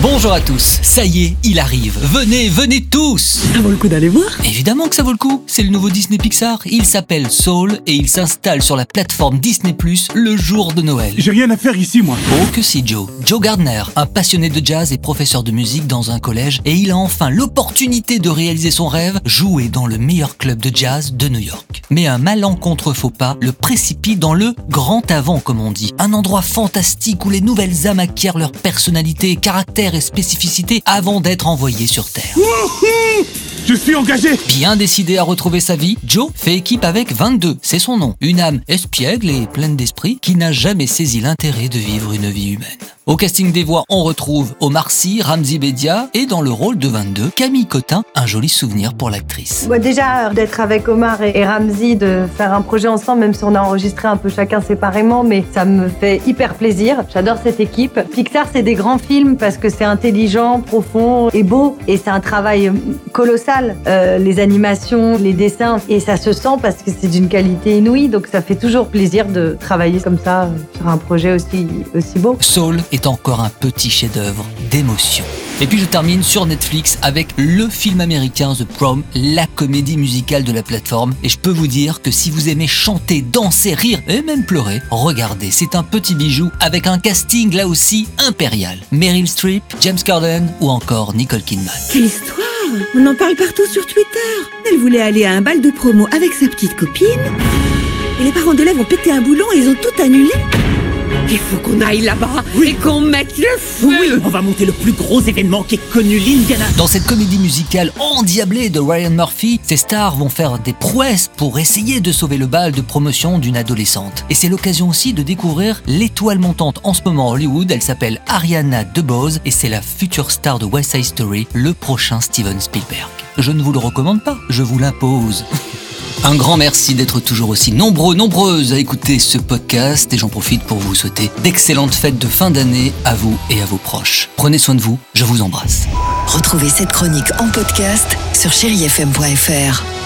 Bonjour à tous, ça y est, il arrive. Venez, venez tous Ça vaut le coup d'aller voir Évidemment que ça vaut le coup, c'est le nouveau Disney Pixar. Il s'appelle Soul et il s'installe sur la plateforme Disney Plus le jour de Noël. J'ai rien à faire ici, moi. Oh que si Joe. Joe Gardner, un passionné de jazz et professeur de musique dans un collège, et il a enfin l'opportunité de réaliser son rêve, jouer dans le meilleur club de jazz de New York. Mais un malencontre faux pas le précipite dans le grand avant, comme on dit. Un endroit fantastique où les nouvelles âmes acquièrent leur personnalité, caractère et spécificité avant d'être envoyées sur Terre. Je suis engagé. Bien décidé à retrouver sa vie, Joe fait équipe avec 22, c'est son nom. Une âme espiègle et pleine d'esprit qui n'a jamais saisi l'intérêt de vivre une vie humaine. Au casting des voix, on retrouve Omar Sy, Ramzi Bedia et dans le rôle de 22, Camille Cotin, un joli souvenir pour l'actrice. Déjà, d'être avec Omar et et Ramzi, de faire un projet ensemble, même si on a enregistré un peu chacun séparément, mais ça me fait hyper plaisir. J'adore cette équipe. Pixar, c'est des grands films parce que c'est intelligent, profond et beau. Et c'est un travail colossal. Euh, les animations, les dessins. Et ça se sent parce que c'est d'une qualité inouïe. Donc ça fait toujours plaisir de travailler comme ça euh, sur un projet aussi, aussi beau. Soul est encore un petit chef-d'œuvre d'émotion. Et puis je termine sur Netflix avec le film américain The Prom, la comédie musicale de la plateforme. Et je peux vous dire que si vous aimez chanter, danser, rire et même pleurer, regardez, c'est un petit bijou avec un casting là aussi impérial. Meryl Streep, James Corden ou encore Nicole Kidman. Quelle histoire On en parle partout sur Twitter. Elle voulait aller à un bal de promo avec sa petite copine. Et les parents d'élèves ont pété un boulon et ils ont tout annulé. Il faut qu'on aille là-bas et qu'on mette le feu. On va monter le plus gros événement qu'ait connu l'Indiana. Dans cette comédie musicale endiablée de Ryan Murphy, ces stars vont faire des prouesses pour essayer de sauver le bal de promotion d'une adolescente. Et c'est l'occasion aussi de découvrir l'étoile montante en ce moment à Hollywood. Elle s'appelle Ariana DeBose et c'est la future star de West Side Story, le prochain Steven Spielberg. Je ne vous le recommande pas, je vous l'impose. Un grand merci d'être toujours aussi nombreux, nombreuses à écouter ce podcast et j'en profite pour vous souhaiter d'excellentes fêtes de fin d'année à vous et à vos proches. Prenez soin de vous, je vous embrasse. Retrouvez cette chronique en podcast sur chérifm.fr.